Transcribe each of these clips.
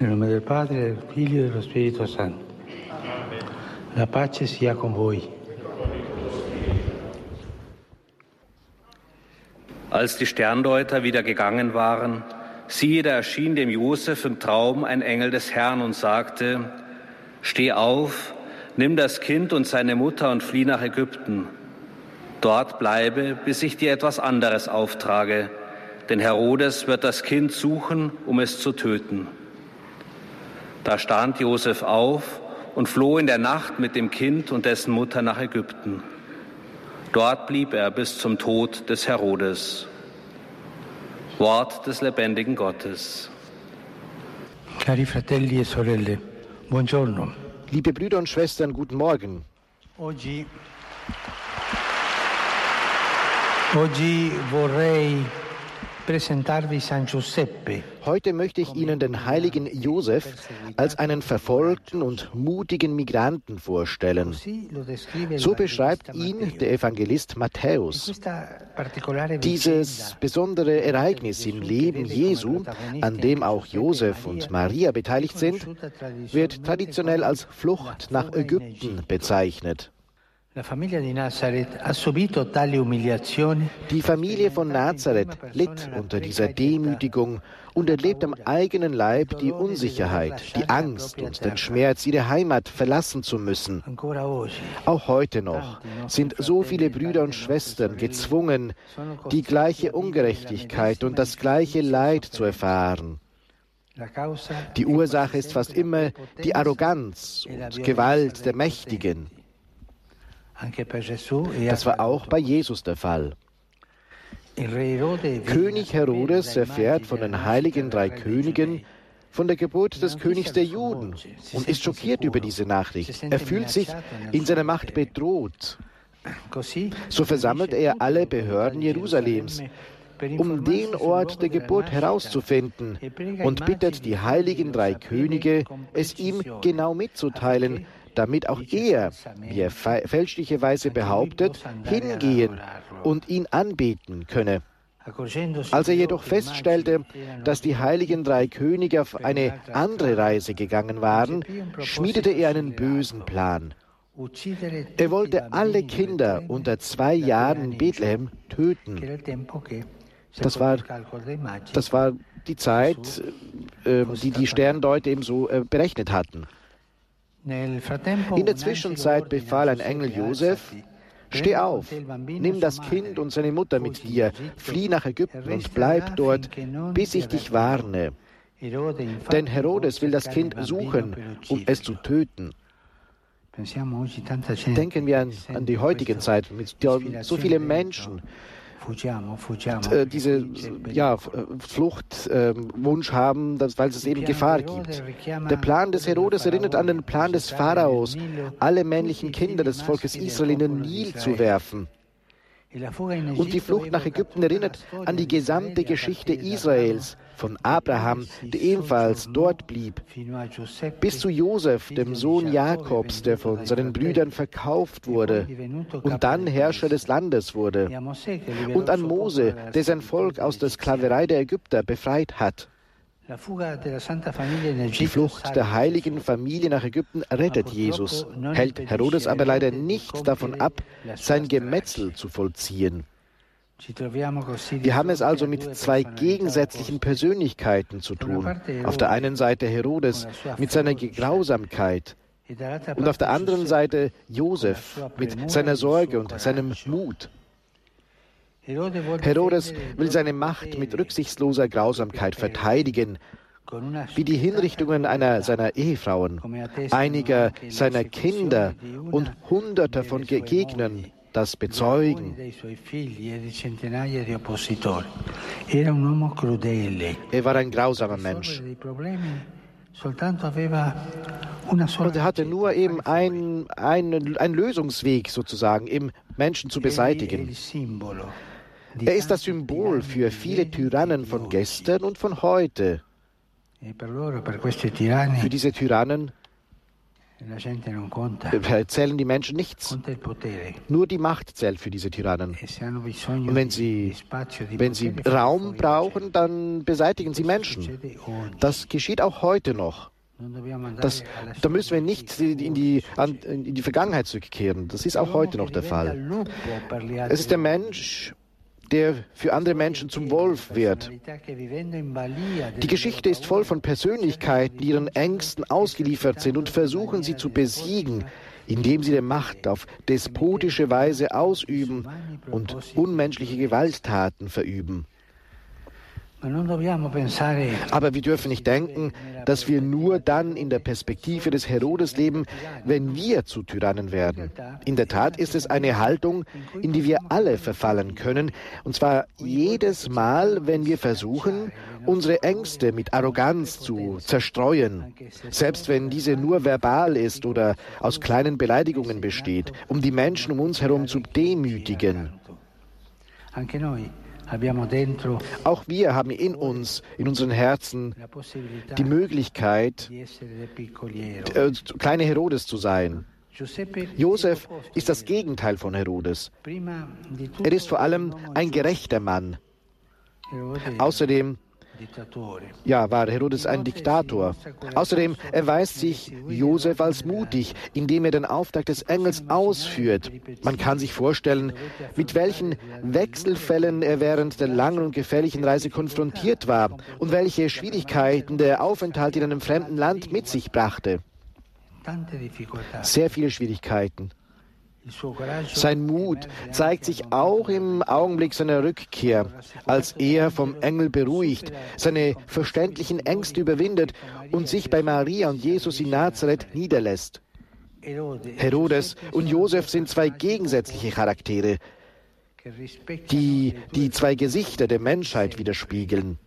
Nel nome del Padre, del Figlio e dello Spirito Santo. La pace sia con voi. Als die Sterndeuter wieder gegangen waren, siehe, da erschien dem Josef im Traum ein Engel des Herrn und sagte, Steh auf, nimm das Kind und seine Mutter und flieh nach Ägypten. Dort bleibe, bis ich dir etwas anderes auftrage, denn Herodes wird das Kind suchen, um es zu töten. Da stand Josef auf und floh in der Nacht mit dem Kind und dessen Mutter nach Ägypten. Dort blieb er bis zum Tod des Herodes. Wort des lebendigen Gottes. Cari fratelli e sorelle, buongiorno. Liebe Brüder und Schwestern, guten Morgen. Oggi, oggi vorrei presentarvi San Giuseppe. Heute möchte ich Ihnen den heiligen Josef als einen verfolgten und mutigen Migranten vorstellen. So beschreibt ihn der Evangelist Matthäus. Dieses besondere Ereignis im Leben Jesu, an dem auch Josef und Maria beteiligt sind, wird traditionell als Flucht nach Ägypten bezeichnet. Die Familie von Nazareth litt unter dieser Demütigung und erlebt am eigenen Leib die Unsicherheit, die Angst und den Schmerz, ihre Heimat verlassen zu müssen. Auch heute noch sind so viele Brüder und Schwestern gezwungen, die gleiche Ungerechtigkeit und das gleiche Leid zu erfahren. Die Ursache ist fast immer die Arroganz und Gewalt der Mächtigen. Das war auch bei Jesus der Fall. König Herodes erfährt von den heiligen drei Königen von der Geburt des Königs der Juden und ist schockiert über diese Nachricht. Er fühlt sich in seiner Macht bedroht. So versammelt er alle Behörden Jerusalems, um den Ort der Geburt herauszufinden und bittet die heiligen drei Könige, es ihm genau mitzuteilen, damit auch er, wie er fälschlicherweise behauptet, hingehen und ihn anbeten könne. Als er jedoch feststellte, dass die heiligen drei Könige auf eine andere Reise gegangen waren, schmiedete er einen bösen Plan. Er wollte alle Kinder unter zwei Jahren in Bethlehem töten. Das war, das war die Zeit, äh, die die Sterndeuter eben so äh, berechnet hatten. In der Zwischenzeit befahl ein Engel Josef, Steh auf, nimm das Kind und seine Mutter mit dir, flieh nach Ägypten und bleib dort, bis ich dich warne. Denn Herodes will das Kind suchen, um es zu töten. Denken wir an, an die heutige Zeit mit so vielen Menschen, äh, diese ja, Fluchtwunsch haben, dass, weil es eben Gefahr gibt. Der Plan des Herodes erinnert an den Plan des Pharaos, alle männlichen Kinder des Volkes Israel in den Nil zu werfen. Und die Flucht nach Ägypten erinnert an die gesamte Geschichte Israels, von Abraham, der ebenfalls dort blieb, bis zu Josef, dem Sohn Jakobs, der von seinen Brüdern verkauft wurde und dann Herrscher des Landes wurde, und an Mose, der sein Volk aus der Sklaverei der Ägypter befreit hat. Die Flucht der heiligen Familie nach Ägypten rettet Jesus, hält Herodes aber leider nicht davon ab, sein Gemetzel zu vollziehen. Wir haben es also mit zwei gegensätzlichen Persönlichkeiten zu tun. Auf der einen Seite Herodes mit seiner Grausamkeit und auf der anderen Seite Josef mit seiner Sorge und seinem Mut. Herodes will seine Macht mit rücksichtsloser Grausamkeit verteidigen, wie die Hinrichtungen einer seiner Ehefrauen, einiger seiner Kinder und hunderter von Gegnern das bezeugen. Er war ein grausamer Mensch. Und er hatte nur eben einen ein Lösungsweg sozusagen, im Menschen zu beseitigen. Er ist das Symbol für viele Tyrannen von gestern und von heute. Für diese Tyrannen zählen die Menschen nichts. Nur die Macht zählt für diese Tyrannen. Und wenn sie, wenn sie Raum brauchen, dann beseitigen sie Menschen. Das geschieht auch heute noch. Das, da müssen wir nicht in die, in die Vergangenheit zurückkehren. Das ist auch heute noch der Fall. Es ist der Mensch, der für andere Menschen zum Wolf wird. Die Geschichte ist voll von Persönlichkeiten, die ihren Ängsten ausgeliefert sind und versuchen, sie zu besiegen, indem sie die Macht auf despotische Weise ausüben und unmenschliche Gewalttaten verüben. Aber wir dürfen nicht denken, dass wir nur dann in der Perspektive des Herodes leben, wenn wir zu Tyrannen werden. In der Tat ist es eine Haltung, in die wir alle verfallen können, und zwar jedes Mal, wenn wir versuchen, unsere Ängste mit Arroganz zu zerstreuen, selbst wenn diese nur verbal ist oder aus kleinen Beleidigungen besteht, um die Menschen um uns herum zu demütigen. Auch wir haben in uns, in unseren Herzen, die Möglichkeit, äh, kleine Herodes zu sein. Josef ist das Gegenteil von Herodes. Er ist vor allem ein gerechter Mann. Außerdem ja, war Herodes ein Diktator. Außerdem erweist sich Josef als mutig, indem er den Auftrag des Engels ausführt. Man kann sich vorstellen, mit welchen Wechselfällen er während der langen und gefährlichen Reise konfrontiert war und welche Schwierigkeiten der Aufenthalt in einem fremden Land mit sich brachte. Sehr viele Schwierigkeiten. Sein Mut zeigt sich auch im Augenblick seiner Rückkehr, als er vom Engel beruhigt, seine verständlichen Ängste überwindet und sich bei Maria und Jesus in Nazareth niederlässt. Herodes und Josef sind zwei gegensätzliche Charaktere, die die zwei Gesichter der Menschheit widerspiegeln.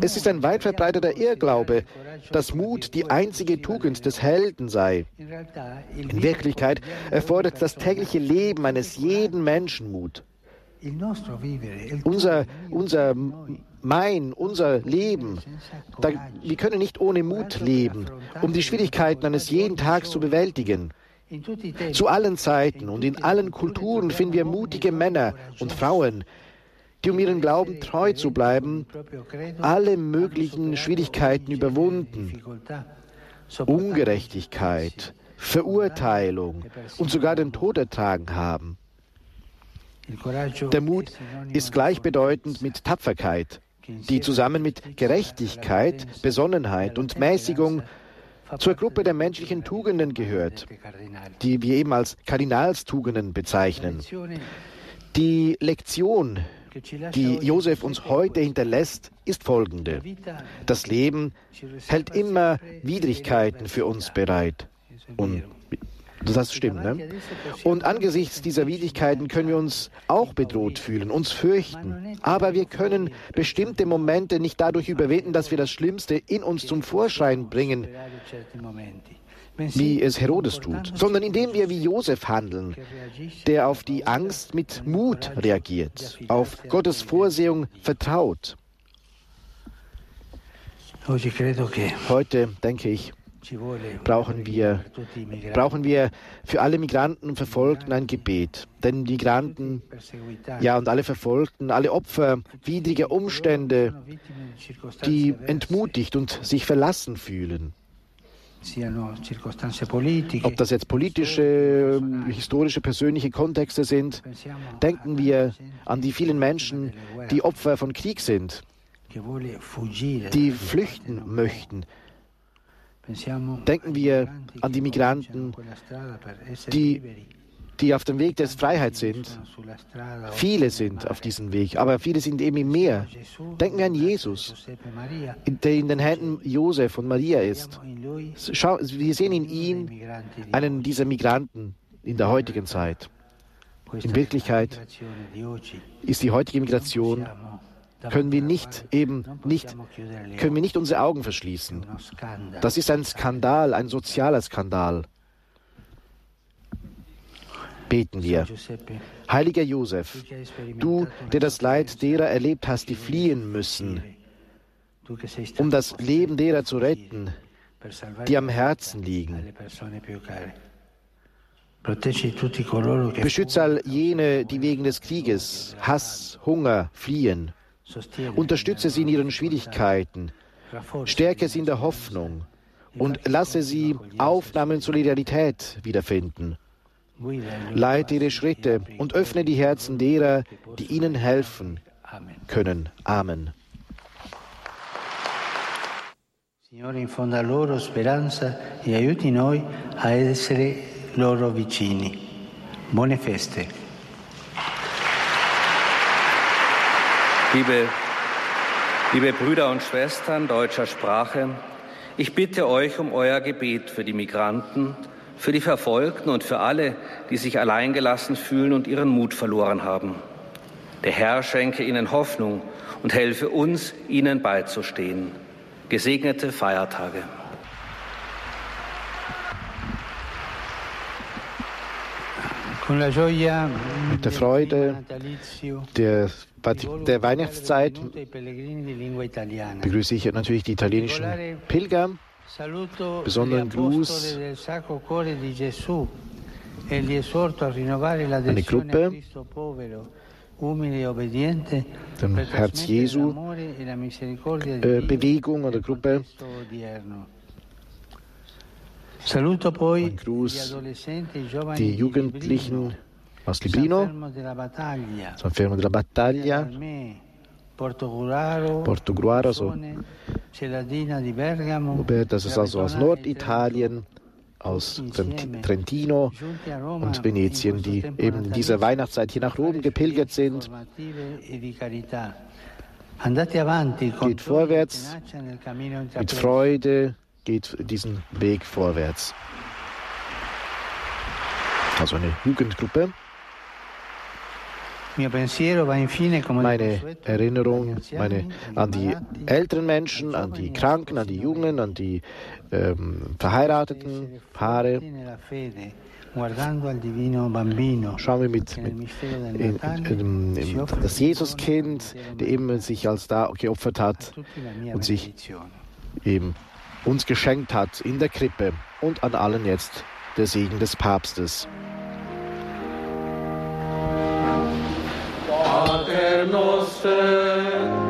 Es ist ein weit verbreiteter Irrglaube, dass Mut die einzige Tugend des Helden sei. In Wirklichkeit erfordert das tägliche Leben eines jeden Menschen Mut. Unser, unser mein, unser Leben, da, wir können nicht ohne Mut leben, um die Schwierigkeiten eines jeden Tages zu bewältigen. Zu allen Zeiten und in allen Kulturen finden wir mutige Männer und Frauen, die um ihren Glauben treu zu bleiben, alle möglichen Schwierigkeiten überwunden. Ungerechtigkeit, Verurteilung und sogar den Tod ertragen haben. Der Mut ist gleichbedeutend mit Tapferkeit, die zusammen mit Gerechtigkeit, Besonnenheit und Mäßigung zur Gruppe der menschlichen Tugenden gehört, die wir eben als Kardinalstugenden bezeichnen. Die Lektion, die Josef uns heute hinterlässt, ist folgende. Das Leben hält immer Widrigkeiten für uns bereit. Und das stimmt, ne? Und angesichts dieser Widrigkeiten können wir uns auch bedroht fühlen, uns fürchten. Aber wir können bestimmte Momente nicht dadurch überwinden, dass wir das Schlimmste in uns zum Vorschein bringen wie es Herodes tut, sondern indem wir wie Josef handeln, der auf die Angst mit Mut reagiert, auf Gottes Vorsehung vertraut. Heute, denke ich, brauchen wir, brauchen wir für alle Migranten und Verfolgten ein Gebet. Denn Migranten, ja, und alle Verfolgten, alle Opfer widriger Umstände, die entmutigt und sich verlassen fühlen, ob das jetzt politische, historische, persönliche Kontexte sind, denken wir an die vielen Menschen, die Opfer von Krieg sind, die flüchten möchten. Denken wir an die Migranten, die die auf dem Weg der Freiheit sind. Viele sind auf diesem Weg, aber viele sind eben im Meer. Denken wir an Jesus, der in den Händen Josef und Maria ist. Schau, wir sehen in ihm einen dieser Migranten in der heutigen Zeit. In Wirklichkeit ist die heutige Migration können wir nicht eben nicht können wir nicht unsere Augen verschließen. Das ist ein Skandal, ein sozialer Skandal beten wir. Heiliger Josef, du, der das Leid derer erlebt hast, die fliehen müssen, um das Leben derer zu retten, die am Herzen liegen. Beschütze all jene, die wegen des Krieges, Hass, Hunger fliehen. Unterstütze sie in ihren Schwierigkeiten. Stärke sie in der Hoffnung und lasse sie Aufnahme und Solidarität wiederfinden. Leite ihre Schritte und öffne die Herzen derer, die ihnen helfen können. Amen. Signore, infonda loro speranza e aiuti noi a essere loro vicini. Buone feste. Liebe, liebe Brüder und Schwestern deutscher Sprache, ich bitte euch um euer Gebet für die Migranten, für die Verfolgten und für alle, die sich alleingelassen fühlen und ihren Mut verloren haben. Der Herr schenke ihnen Hoffnung und helfe uns, ihnen beizustehen. Gesegnete Feiertage. Mit der Freude der, der Weihnachtszeit begrüße ich natürlich die italienischen Pilger. Besonderen Gruß eine Gruppe dem Herz Jesu. äh, Bewegung oder Gruppe. Ein Gruß die Jugendlichen aus Librino, San Fermo della Battaglia, Portogruaro, also, das ist also aus Norditalien, aus Trentino und Venetien, die eben in dieser Weihnachtszeit hier nach Rom gepilgert sind. Geht vorwärts mit Freude, geht diesen Weg vorwärts. Also eine Jugendgruppe. Meine Erinnerung meine, an die älteren Menschen, an die Kranken, an die Jungen, an die ähm, verheirateten Paare. Schauen wir mit, mit in, in, in, das Jesuskind, der eben sich als da geopfert hat und sich eben uns geschenkt hat in der Krippe und an allen jetzt der Segen des Papstes. Pater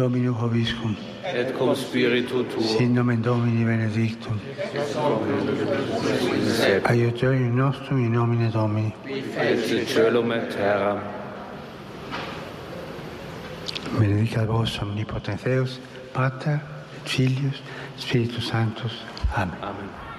Domino Hoviscum. Et cum spiritu tuo. Sin nomen Domini benedictum. Aiutorium nostrum in nomine Domini. Et celum et terram. Benedicat vos omnipotens Deus, Pater, Filius, Spiritus Sanctus. Amen. Amen.